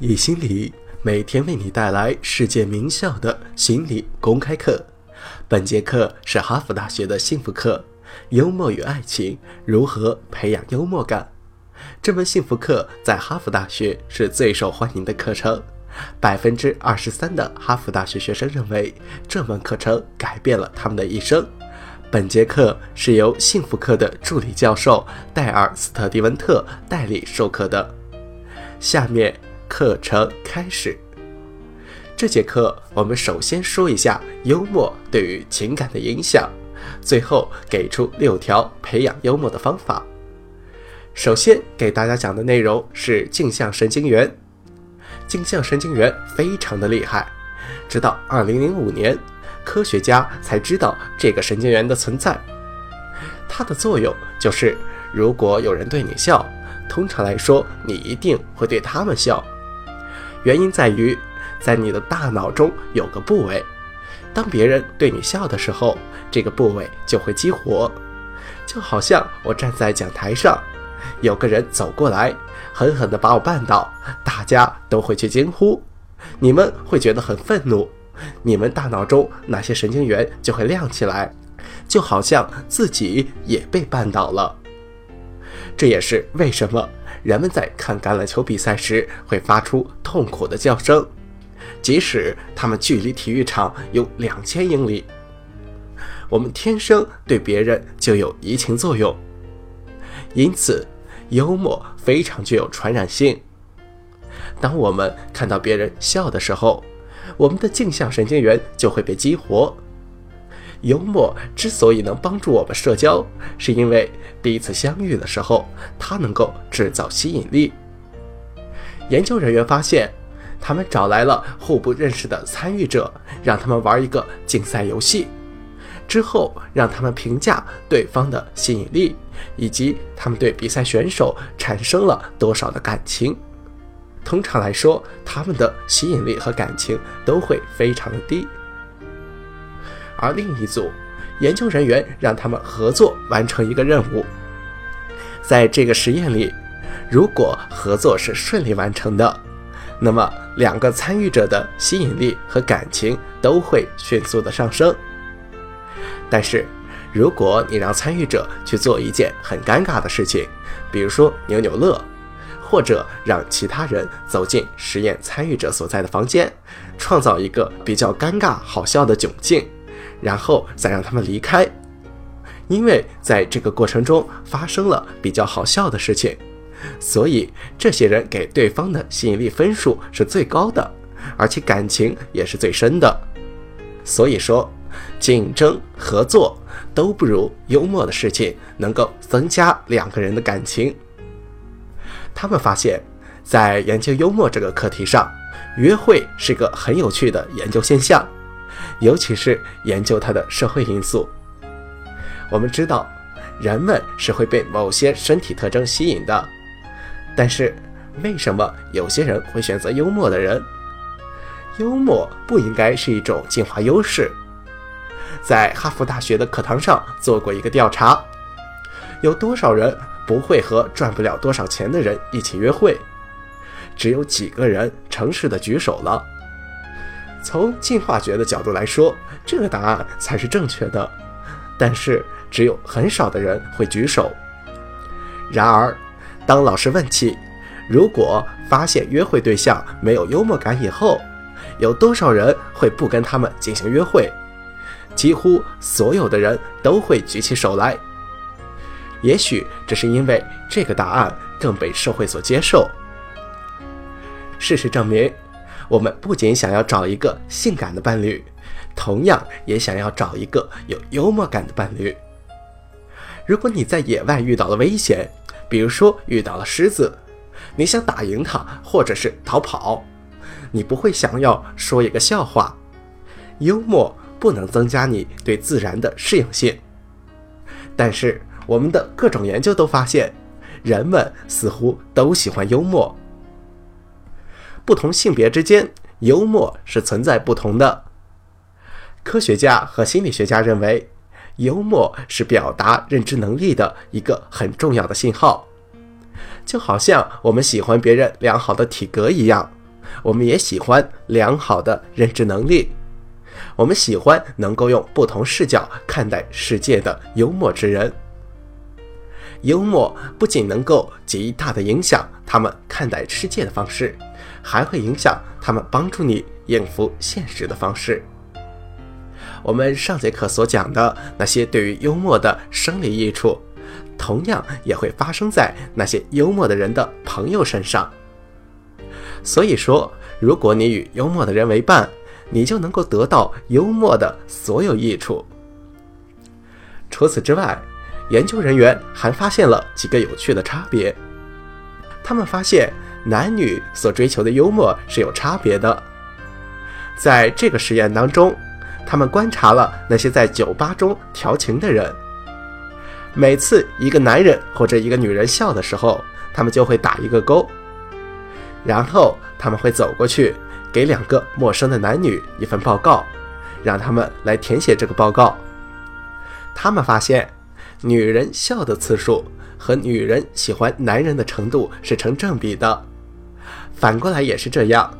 易心理每天为你带来世界名校的心理公开课。本节课是哈佛大学的幸福课，幽默与爱情如何培养幽默感？这门幸福课在哈佛大学是最受欢迎的课程，百分之二十三的哈佛大学学生认为这门课程改变了他们的一生。本节课是由幸福课的助理教授戴尔·斯特迪文特代理授课的。下面。课程开始。这节课我们首先说一下幽默对于情感的影响，最后给出六条培养幽默的方法。首先给大家讲的内容是镜像神经元。镜像神经元非常的厉害，直到2005年，科学家才知道这个神经元的存在。它的作用就是，如果有人对你笑，通常来说你一定会对他们笑。原因在于，在你的大脑中有个部位，当别人对你笑的时候，这个部位就会激活。就好像我站在讲台上，有个人走过来，狠狠地把我绊倒，大家都会去惊呼，你们会觉得很愤怒，你们大脑中那些神经元就会亮起来，就好像自己也被绊倒了。这也是为什么。人们在看橄榄球比赛时会发出痛苦的叫声，即使他们距离体育场有两千英里。我们天生对别人就有移情作用，因此幽默非常具有传染性。当我们看到别人笑的时候，我们的镜像神经元就会被激活。幽默之所以能帮助我们社交，是因为第一次相遇的时候，它能够制造吸引力。研究人员发现，他们找来了互不认识的参与者，让他们玩一个竞赛游戏，之后让他们评价对方的吸引力，以及他们对比赛选手产生了多少的感情。通常来说，他们的吸引力和感情都会非常的低。而另一组研究人员让他们合作完成一个任务，在这个实验里，如果合作是顺利完成的，那么两个参与者的吸引力和感情都会迅速的上升。但是，如果你让参与者去做一件很尴尬的事情，比如说扭扭乐，或者让其他人走进实验参与者所在的房间，创造一个比较尴尬好笑的窘境。然后再让他们离开，因为在这个过程中发生了比较好笑的事情，所以这些人给对方的吸引力分数是最高的，而且感情也是最深的。所以说，竞争、合作都不如幽默的事情能够增加两个人的感情。他们发现，在研究幽默这个课题上，约会是个很有趣的研究现象。尤其是研究它的社会因素。我们知道，人们是会被某些身体特征吸引的，但是为什么有些人会选择幽默的人？幽默不应该是一种进化优势。在哈佛大学的课堂上做过一个调查，有多少人不会和赚不了多少钱的人一起约会？只有几个人诚实的举手了。从进化学的角度来说，这个答案才是正确的，但是只有很少的人会举手。然而，当老师问起如果发现约会对象没有幽默感以后，有多少人会不跟他们进行约会，几乎所有的人都会举起手来。也许这是因为这个答案更被社会所接受。事实证明。我们不仅想要找一个性感的伴侣，同样也想要找一个有幽默感的伴侣。如果你在野外遇到了危险，比如说遇到了狮子，你想打赢它，或者是逃跑，你不会想要说一个笑话。幽默不能增加你对自然的适应性。但是我们的各种研究都发现，人们似乎都喜欢幽默。不同性别之间，幽默是存在不同的。科学家和心理学家认为，幽默是表达认知能力的一个很重要的信号，就好像我们喜欢别人良好的体格一样。我们也喜欢良好的认知能力。我们喜欢能够用不同视角看待世界的幽默之人。幽默不仅能够极大的影响他们看待世界的方式，还会影响他们帮助你应付现实的方式。我们上节课所讲的那些对于幽默的生理益处，同样也会发生在那些幽默的人的朋友身上。所以说，如果你与幽默的人为伴，你就能够得到幽默的所有益处。除此之外，研究人员还发现了几个有趣的差别。他们发现男女所追求的幽默是有差别的。在这个实验当中，他们观察了那些在酒吧中调情的人。每次一个男人或者一个女人笑的时候，他们就会打一个勾，然后他们会走过去。给两个陌生的男女一份报告，让他们来填写这个报告。他们发现，女人笑的次数和女人喜欢男人的程度是成正比的。反过来也是这样。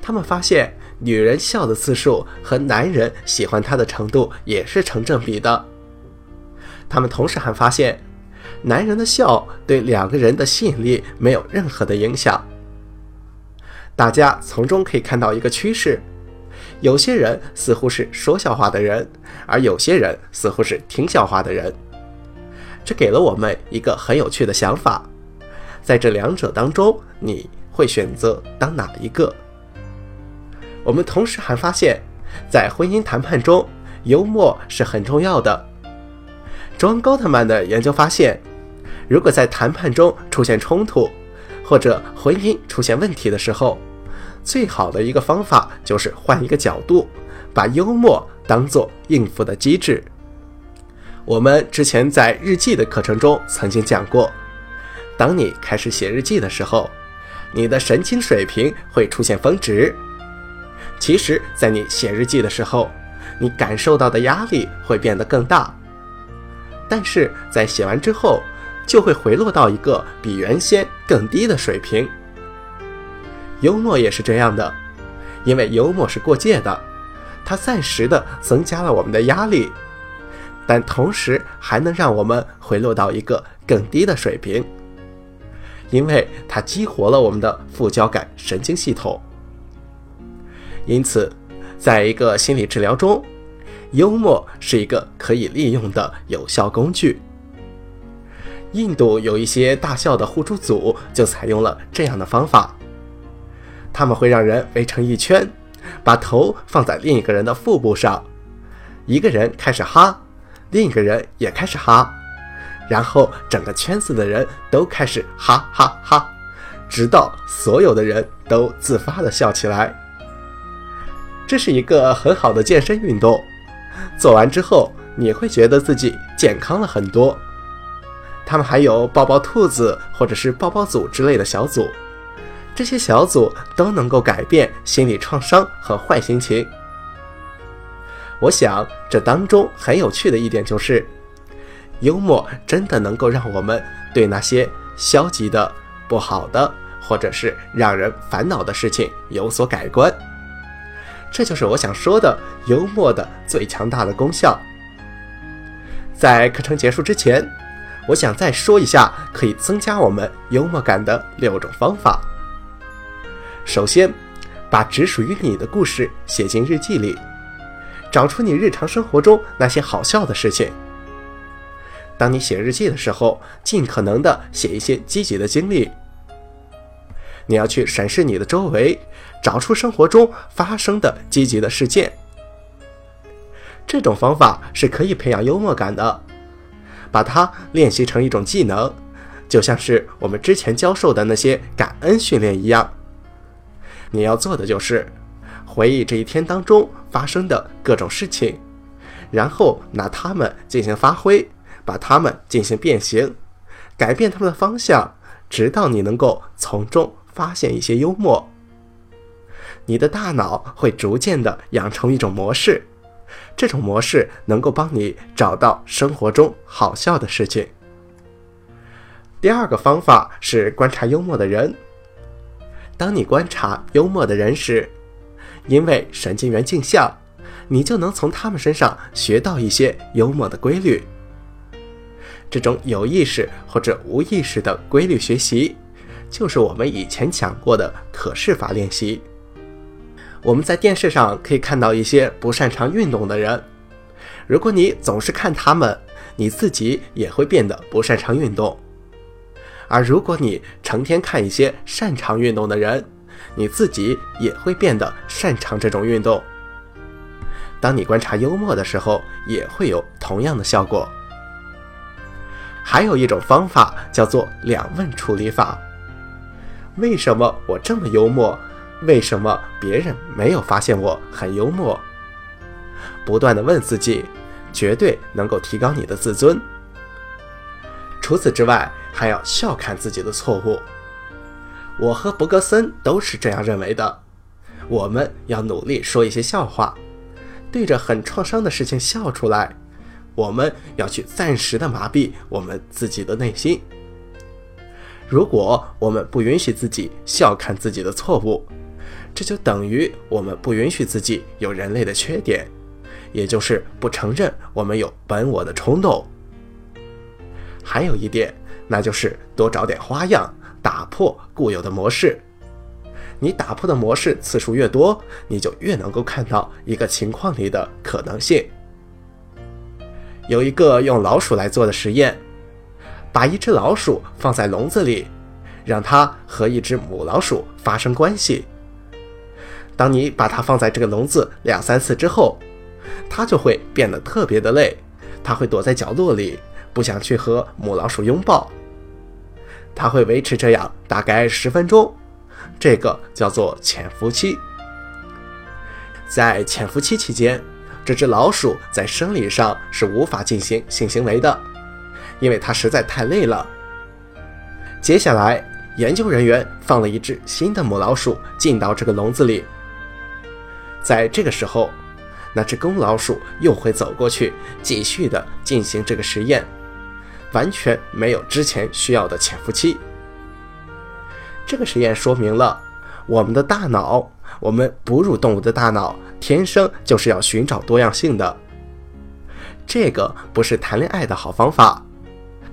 他们发现，女人笑的次数和男人喜欢她的程度也是成正比的。他们同时还发现，男人的笑对两个人的吸引力没有任何的影响。大家从中可以看到一个趋势：有些人似乎是说笑话的人，而有些人似乎是听笑话的人。这给了我们一个很有趣的想法：在这两者当中，你会选择当哪一个？我们同时还发现，在婚姻谈判中，幽默是很重要的。庄高特曼的研究发现，如果在谈判中出现冲突，或者婚姻出现问题的时候，最好的一个方法就是换一个角度，把幽默当做应付的机制。我们之前在日记的课程中曾经讲过，当你开始写日记的时候，你的神经水平会出现峰值。其实，在你写日记的时候，你感受到的压力会变得更大，但是在写完之后。就会回落到一个比原先更低的水平。幽默也是这样的，因为幽默是过界的，它暂时的增加了我们的压力，但同时还能让我们回落到一个更低的水平，因为它激活了我们的副交感神经系统。因此，在一个心理治疗中，幽默是一个可以利用的有效工具。印度有一些大笑的互助组就采用了这样的方法，他们会让人围成一圈，把头放在另一个人的腹部上，一个人开始哈，另一个人也开始哈，然后整个圈子的人都开始哈哈哈，直到所有的人都自发的笑起来。这是一个很好的健身运动，做完之后你会觉得自己健康了很多。他们还有抱抱兔子或者是抱抱组之类的小组，这些小组都能够改变心理创伤和坏心情。我想这当中很有趣的一点就是，幽默真的能够让我们对那些消极的、不好的或者是让人烦恼的事情有所改观。这就是我想说的幽默的最强大的功效。在课程结束之前。我想再说一下可以增加我们幽默感的六种方法。首先，把只属于你的故事写进日记里，找出你日常生活中那些好笑的事情。当你写日记的时候，尽可能的写一些积极的经历。你要去审视你的周围，找出生活中发生的积极的事件。这种方法是可以培养幽默感的。把它练习成一种技能，就像是我们之前教授的那些感恩训练一样。你要做的就是回忆这一天当中发生的各种事情，然后拿它们进行发挥，把它们进行变形，改变它们的方向，直到你能够从中发现一些幽默。你的大脑会逐渐的养成一种模式。这种模式能够帮你找到生活中好笑的事情。第二个方法是观察幽默的人。当你观察幽默的人时，因为神经元镜像，你就能从他们身上学到一些幽默的规律。这种有意识或者无意识的规律学习，就是我们以前讲过的可视法练习。我们在电视上可以看到一些不擅长运动的人，如果你总是看他们，你自己也会变得不擅长运动。而如果你成天看一些擅长运动的人，你自己也会变得擅长这种运动。当你观察幽默的时候，也会有同样的效果。还有一种方法叫做两问处理法。为什么我这么幽默？为什么别人没有发现我很幽默？不断的问自己，绝对能够提高你的自尊。除此之外，还要笑看自己的错误。我和伯格森都是这样认为的。我们要努力说一些笑话，对着很创伤的事情笑出来。我们要去暂时的麻痹我们自己的内心。如果我们不允许自己笑看自己的错误，这就等于我们不允许自己有人类的缺点，也就是不承认我们有本我的冲动。还有一点，那就是多找点花样，打破固有的模式。你打破的模式次数越多，你就越能够看到一个情况里的可能性。有一个用老鼠来做的实验，把一只老鼠放在笼子里，让它和一只母老鼠发生关系。当你把它放在这个笼子两三次之后，它就会变得特别的累，它会躲在角落里，不想去和母老鼠拥抱。它会维持这样大概十分钟，这个叫做潜伏期。在潜伏期期间。这只老鼠在生理上是无法进行性行为的，因为它实在太累了。接下来，研究人员放了一只新的母老鼠进到这个笼子里。在这个时候，那只公老鼠又会走过去，继续的进行这个实验，完全没有之前需要的潜伏期。这个实验说明了我们的大脑，我们哺乳动物的大脑。天生就是要寻找多样性的，这个不是谈恋爱的好方法。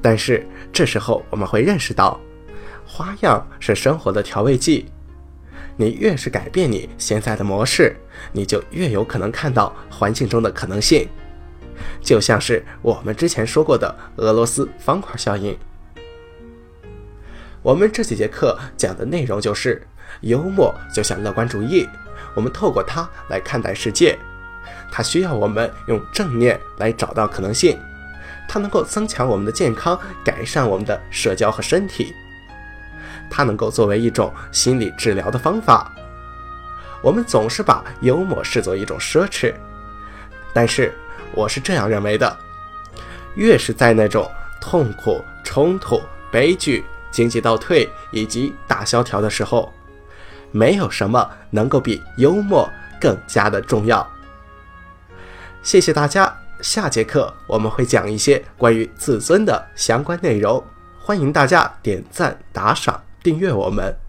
但是这时候我们会认识到，花样是生活的调味剂。你越是改变你现在的模式，你就越有可能看到环境中的可能性。就像是我们之前说过的俄罗斯方块效应。我们这几节课讲的内容就是幽默就像乐观主义。我们透过它来看待世界，它需要我们用正念来找到可能性，它能够增强我们的健康，改善我们的社交和身体，它能够作为一种心理治疗的方法。我们总是把幽默视作一种奢侈，但是我是这样认为的：越是在那种痛苦、冲突、悲剧、经济倒退以及大萧条的时候。没有什么能够比幽默更加的重要。谢谢大家，下节课我们会讲一些关于自尊的相关内容，欢迎大家点赞、打赏、订阅我们。